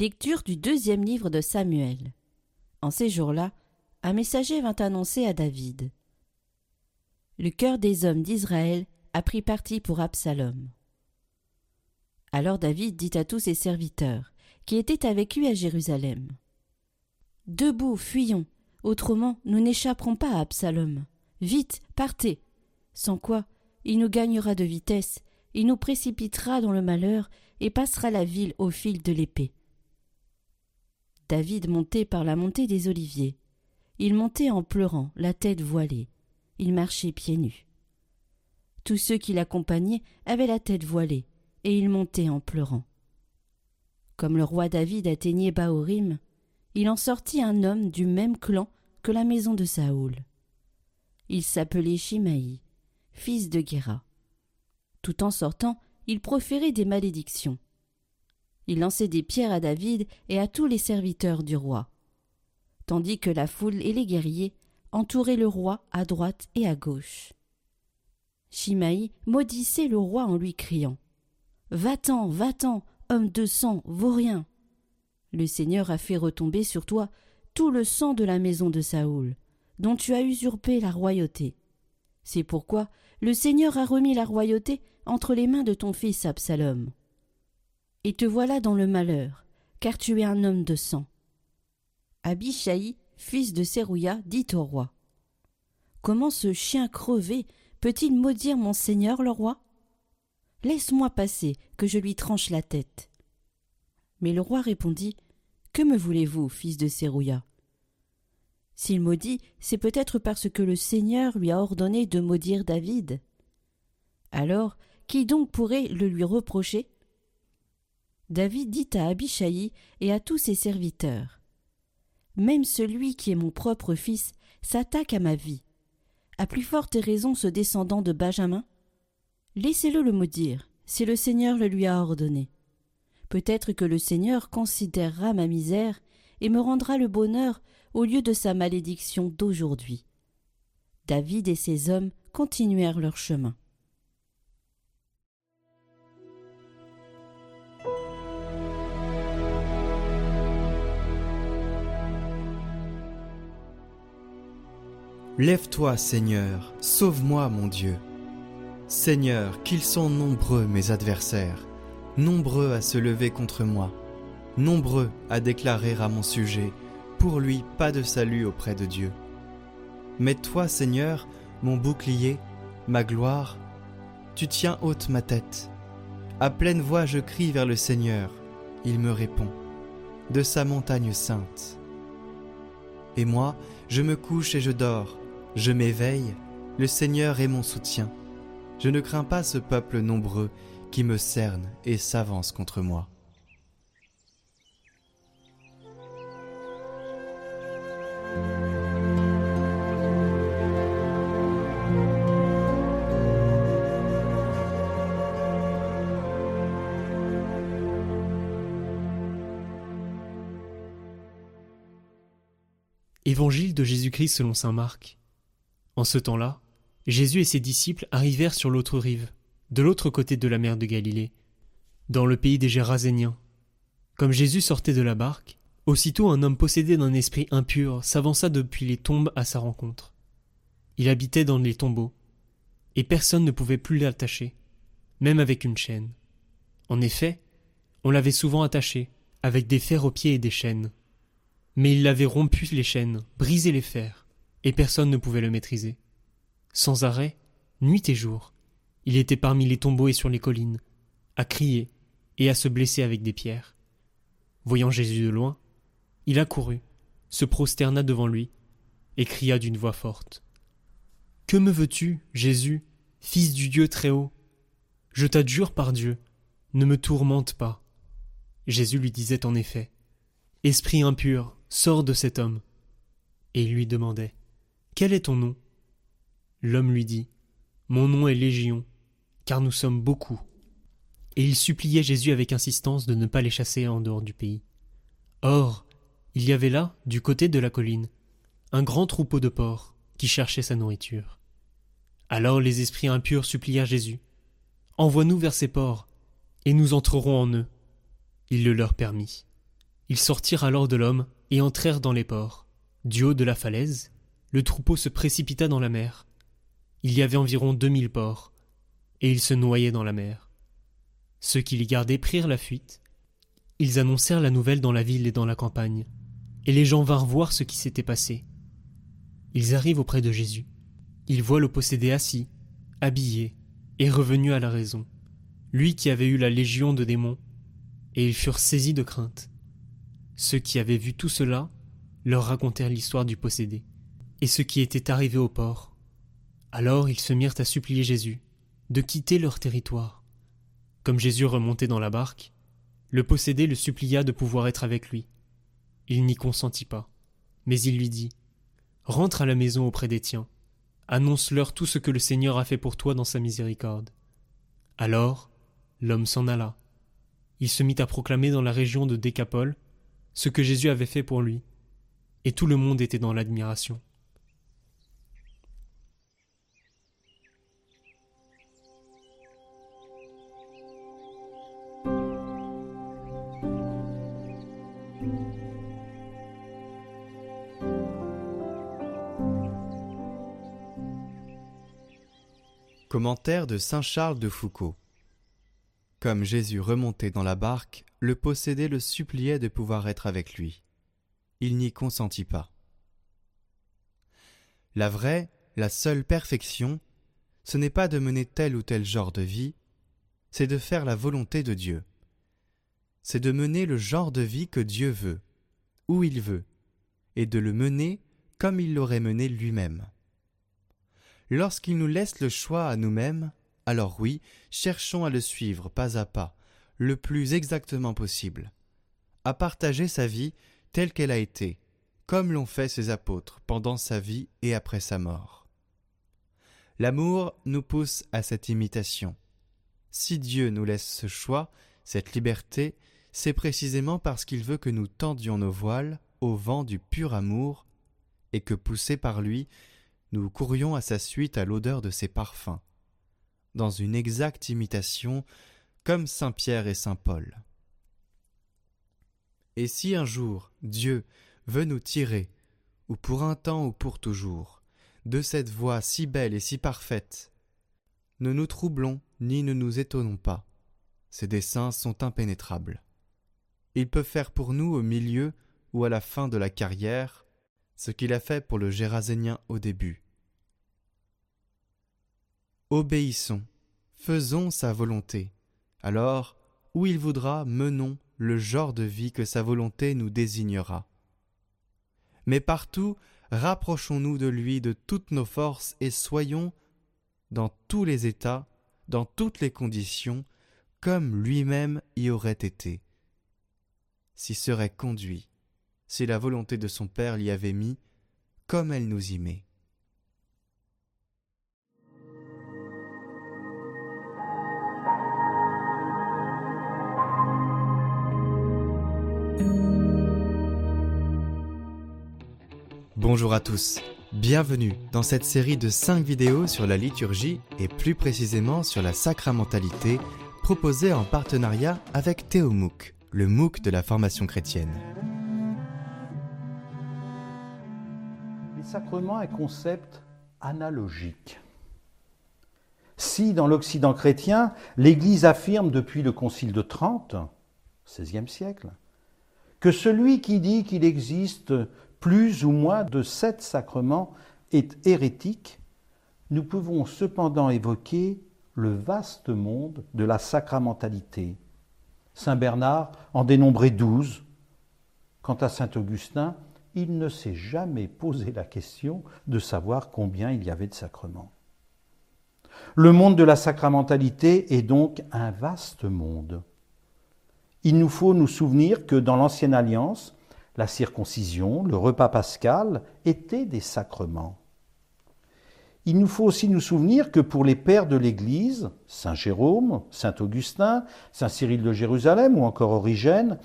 Lecture du deuxième livre de Samuel. En ces jours-là, un messager vint annoncer à David. Le cœur des hommes d'Israël a pris parti pour Absalom. Alors David dit à tous ses serviteurs, qui étaient avec lui à Jérusalem. Debout, fuyons, autrement nous n'échapperons pas à Absalom. Vite, partez. Sans quoi, il nous gagnera de vitesse, il nous précipitera dans le malheur et passera la ville au fil de l'épée. David montait par la montée des oliviers. Il montait en pleurant, la tête voilée. Il marchait pieds nus. Tous ceux qui l'accompagnaient avaient la tête voilée, et ils montaient en pleurant. Comme le roi David atteignait Baorim, il en sortit un homme du même clan que la maison de Saoul. Il s'appelait Shimaï, fils de Guéra. Tout en sortant, il proférait des malédictions. Il lançait des pierres à David et à tous les serviteurs du roi, tandis que la foule et les guerriers entouraient le roi à droite et à gauche. Shimaï maudissait le roi en lui criant Va-t'en, va-t'en, homme de sang, vaurien Le Seigneur a fait retomber sur toi tout le sang de la maison de Saoul, dont tu as usurpé la royauté. C'est pourquoi le Seigneur a remis la royauté entre les mains de ton fils Absalom et te voilà dans le malheur, car tu es un homme de sang. Abishai, fils de Sérouya, dit au roi Comment ce chien crevé peut-il maudire mon seigneur le roi? Laisse-moi passer, que je lui tranche la tête. Mais le roi répondit Que me voulez-vous, fils de Sérouya S'il maudit, c'est peut-être parce que le Seigneur lui a ordonné de maudire David. Alors, qui donc pourrait le lui reprocher? David dit à Abishai et à tous ses serviteurs Même celui qui est mon propre fils s'attaque à ma vie. À plus forte raison ce descendant de Benjamin Laissez-le le maudire, si le Seigneur le lui a ordonné. Peut-être que le Seigneur considérera ma misère et me rendra le bonheur au lieu de sa malédiction d'aujourd'hui. David et ses hommes continuèrent leur chemin. Lève-toi, Seigneur, sauve-moi, mon Dieu. Seigneur, qu'ils sont nombreux mes adversaires, nombreux à se lever contre moi, nombreux à déclarer à mon sujet, pour lui pas de salut auprès de Dieu. Mais toi, Seigneur, mon bouclier, ma gloire, tu tiens haute ma tête. À pleine voix je crie vers le Seigneur, il me répond, de sa montagne sainte. Et moi, je me couche et je dors, je m'éveille, le Seigneur est mon soutien. Je ne crains pas ce peuple nombreux qui me cerne et s'avance contre moi. Évangile de Jésus-Christ selon saint Marc. En ce temps-là, Jésus et ses disciples arrivèrent sur l'autre rive, de l'autre côté de la mer de Galilée, dans le pays des Géraséniens. Comme Jésus sortait de la barque, aussitôt un homme possédé d'un esprit impur s'avança depuis les tombes à sa rencontre. Il habitait dans les tombeaux, et personne ne pouvait plus l'attacher, même avec une chaîne. En effet, on l'avait souvent attaché, avec des fers aux pieds et des chaînes. Mais il avait rompu les chaînes, brisé les fers, et personne ne pouvait le maîtriser. Sans arrêt, nuit et jour, il était parmi les tombeaux et sur les collines, à crier et à se blesser avec des pierres. Voyant Jésus de loin, il accourut, se prosterna devant lui, et cria d'une voix forte. Que me veux-tu, Jésus, fils du Dieu très haut Je t'adjure par Dieu, ne me tourmente pas. Jésus lui disait en effet. Esprit impur, sors de cet homme. Et il lui demandait. Quel est ton nom? L'homme lui dit Mon nom est Légion, car nous sommes beaucoup. Et il suppliait Jésus avec insistance de ne pas les chasser en dehors du pays. Or, il y avait là, du côté de la colline, un grand troupeau de porcs qui cherchait sa nourriture. Alors les esprits impurs supplièrent Jésus Envoie-nous vers ces porcs, et nous entrerons en eux. Il le leur permit. Ils sortirent alors de l'homme et entrèrent dans les ports. Du haut de la falaise, le troupeau se précipita dans la mer. Il y avait environ deux mille porcs, et ils se noyaient dans la mer. Ceux qui l'y gardaient prirent la fuite. Ils annoncèrent la nouvelle dans la ville et dans la campagne, et les gens vinrent voir ce qui s'était passé. Ils arrivent auprès de Jésus. Ils voient le possédé assis, habillé, et revenu à la raison, lui qui avait eu la légion de démons, et ils furent saisis de crainte. Ceux qui avaient vu tout cela leur racontèrent l'histoire du possédé, et ce qui était arrivé au port. Alors ils se mirent à supplier Jésus de quitter leur territoire. Comme Jésus remontait dans la barque, le possédé le supplia de pouvoir être avec lui. Il n'y consentit pas, mais il lui dit Rentre à la maison auprès des tiens, annonce-leur tout ce que le Seigneur a fait pour toi dans sa miséricorde. Alors l'homme s'en alla. Il se mit à proclamer dans la région de Décapole ce que Jésus avait fait pour lui, et tout le monde était dans l'admiration. Commentaire de saint Charles de Foucault. Comme Jésus remontait dans la barque, le possédé le suppliait de pouvoir être avec lui. Il n'y consentit pas. La vraie, la seule perfection, ce n'est pas de mener tel ou tel genre de vie, c'est de faire la volonté de Dieu. C'est de mener le genre de vie que Dieu veut, où il veut, et de le mener comme il l'aurait mené lui-même. Lorsqu'il nous laisse le choix à nous-mêmes, alors oui, cherchons à le suivre pas à pas, le plus exactement possible, à partager sa vie telle qu'elle a été, comme l'ont fait ses apôtres pendant sa vie et après sa mort. L'amour nous pousse à cette imitation. Si Dieu nous laisse ce choix, cette liberté, c'est précisément parce qu'il veut que nous tendions nos voiles au vent du pur amour, et que poussés par lui, nous courions à sa suite à l'odeur de ses parfums, dans une exacte imitation comme Saint Pierre et Saint Paul. Et si un jour Dieu veut nous tirer, ou pour un temps ou pour toujours, de cette voie si belle et si parfaite, ne nous troublons ni ne nous étonnons pas. Ses desseins sont impénétrables. Il peut faire pour nous au milieu ou à la fin de la carrière ce qu'il a fait pour le Gérasénien au début. Obéissons, faisons sa volonté. Alors, où il voudra, menons le genre de vie que sa volonté nous désignera. Mais partout, rapprochons-nous de lui de toutes nos forces et soyons, dans tous les états, dans toutes les conditions, comme lui-même y aurait été. S'y serait conduit si la volonté de son Père l'y avait mis, comme elle nous y met. Bonjour à tous, bienvenue dans cette série de 5 vidéos sur la liturgie et plus précisément sur la sacramentalité proposée en partenariat avec Théomouc, le MOOC de la formation chrétienne. Sacrement est concept analogique. Si dans l'Occident chrétien, l'Église affirme depuis le Concile de Trente, XVIe siècle, que celui qui dit qu'il existe plus ou moins de sept sacrements est hérétique, nous pouvons cependant évoquer le vaste monde de la sacramentalité. Saint Bernard en dénombrait douze. Quant à Saint Augustin, il ne s'est jamais posé la question de savoir combien il y avait de sacrements. Le monde de la sacramentalité est donc un vaste monde. Il nous faut nous souvenir que dans l'Ancienne Alliance, la circoncision, le repas pascal étaient des sacrements. Il nous faut aussi nous souvenir que pour les pères de l'Église, Saint Jérôme, Saint Augustin, Saint Cyril de Jérusalem ou encore Origène,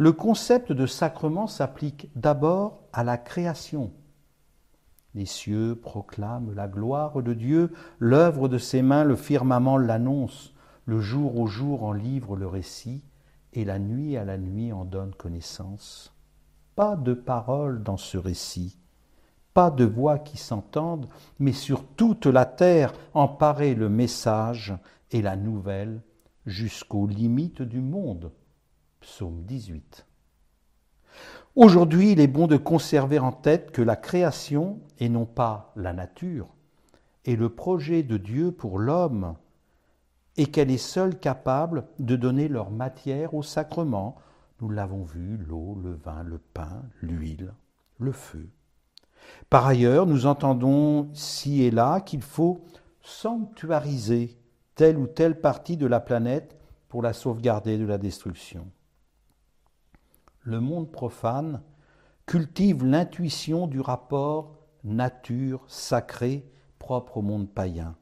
le concept de sacrement s'applique d'abord à la création. Les cieux proclament la gloire de Dieu, l'œuvre de ses mains, le firmament l'annonce, le jour au jour en livre le récit, et la nuit à la nuit en donne connaissance. Pas de paroles dans ce récit, pas de voix qui s'entendent, mais sur toute la terre emparer le message et la nouvelle jusqu'aux limites du monde. Psaume 18. Aujourd'hui, il est bon de conserver en tête que la création, et non pas la nature, est le projet de Dieu pour l'homme, et qu'elle est seule capable de donner leur matière au sacrement. Nous l'avons vu, l'eau, le vin, le pain, l'huile, le feu. Par ailleurs, nous entendons ci et là qu'il faut sanctuariser telle ou telle partie de la planète pour la sauvegarder de la destruction. Le monde profane cultive l'intuition du rapport nature-sacré propre au monde païen.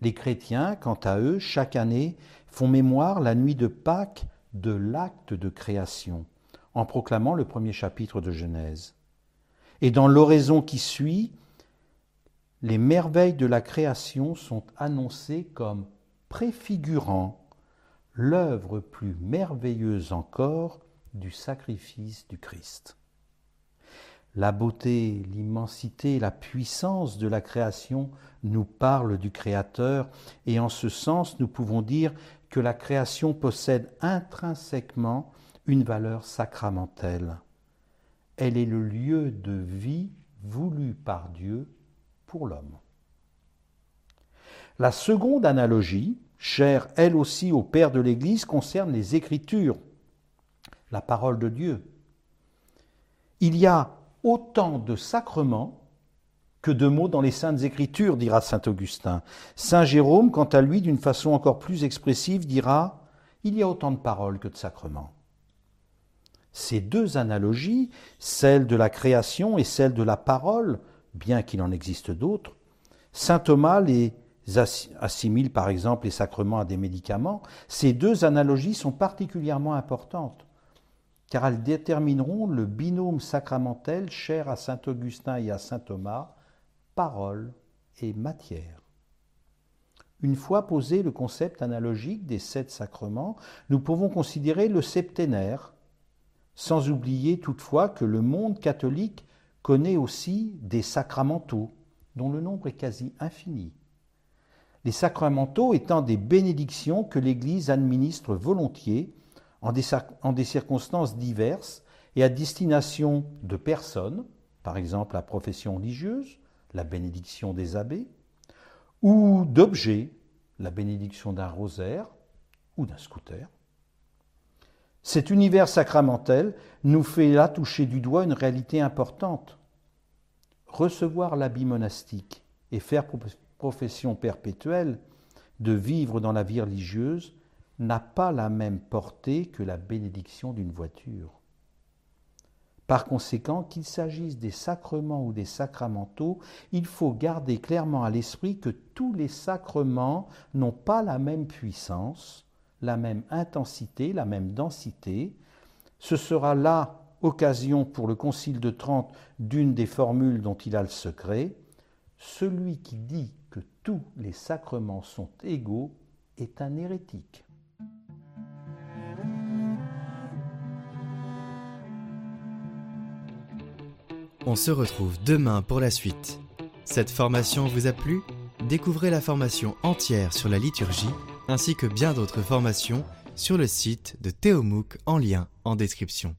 Les chrétiens, quant à eux, chaque année, font mémoire la nuit de Pâques de l'acte de création, en proclamant le premier chapitre de Genèse. Et dans l'oraison qui suit, les merveilles de la création sont annoncées comme préfigurant l'œuvre plus merveilleuse encore du sacrifice du Christ. La beauté, l'immensité, la puissance de la création nous parlent du Créateur et en ce sens nous pouvons dire que la création possède intrinsèquement une valeur sacramentelle. Elle est le lieu de vie voulu par Dieu pour l'homme. La seconde analogie, chère elle aussi au Père de l'Église, concerne les Écritures, la parole de Dieu. Il y a autant de sacrements que de mots dans les saintes écritures, dira saint Augustin. Saint Jérôme, quant à lui, d'une façon encore plus expressive, dira Il y a autant de paroles que de sacrements. Ces deux analogies, celle de la création et celle de la parole, bien qu'il en existe d'autres, saint Thomas les assimile par exemple les sacrements à des médicaments, ces deux analogies sont particulièrement importantes car elles détermineront le binôme sacramentel cher à saint Augustin et à saint Thomas, parole et matière. Une fois posé le concept analogique des sept sacrements, nous pouvons considérer le septénaire, sans oublier toutefois que le monde catholique connaît aussi des sacramentaux, dont le nombre est quasi infini. Les sacramentaux étant des bénédictions que l'Église administre volontiers en des, circonstances diverses et à destination de personnes, par exemple la profession religieuse, la bénédiction des abbés, ou d'objets, la bénédiction d'un rosaire ou d'un scooter. Cet univers sacramentel nous fait là toucher du doigt une réalité importante. Recevoir l'habit monastique et faire profession perpétuelle de vivre dans la vie religieuse n'a pas la même portée que la bénédiction d'une voiture. Par conséquent, qu'il s'agisse des sacrements ou des sacramentaux, il faut garder clairement à l'esprit que tous les sacrements n'ont pas la même puissance, la même intensité, la même densité. Ce sera là occasion pour le Concile de Trente d'une des formules dont il a le secret. Celui qui dit que tous les sacrements sont égaux est un hérétique. On se retrouve demain pour la suite. Cette formation vous a plu? Découvrez la formation entière sur la liturgie ainsi que bien d'autres formations sur le site de Théomouk en lien en description.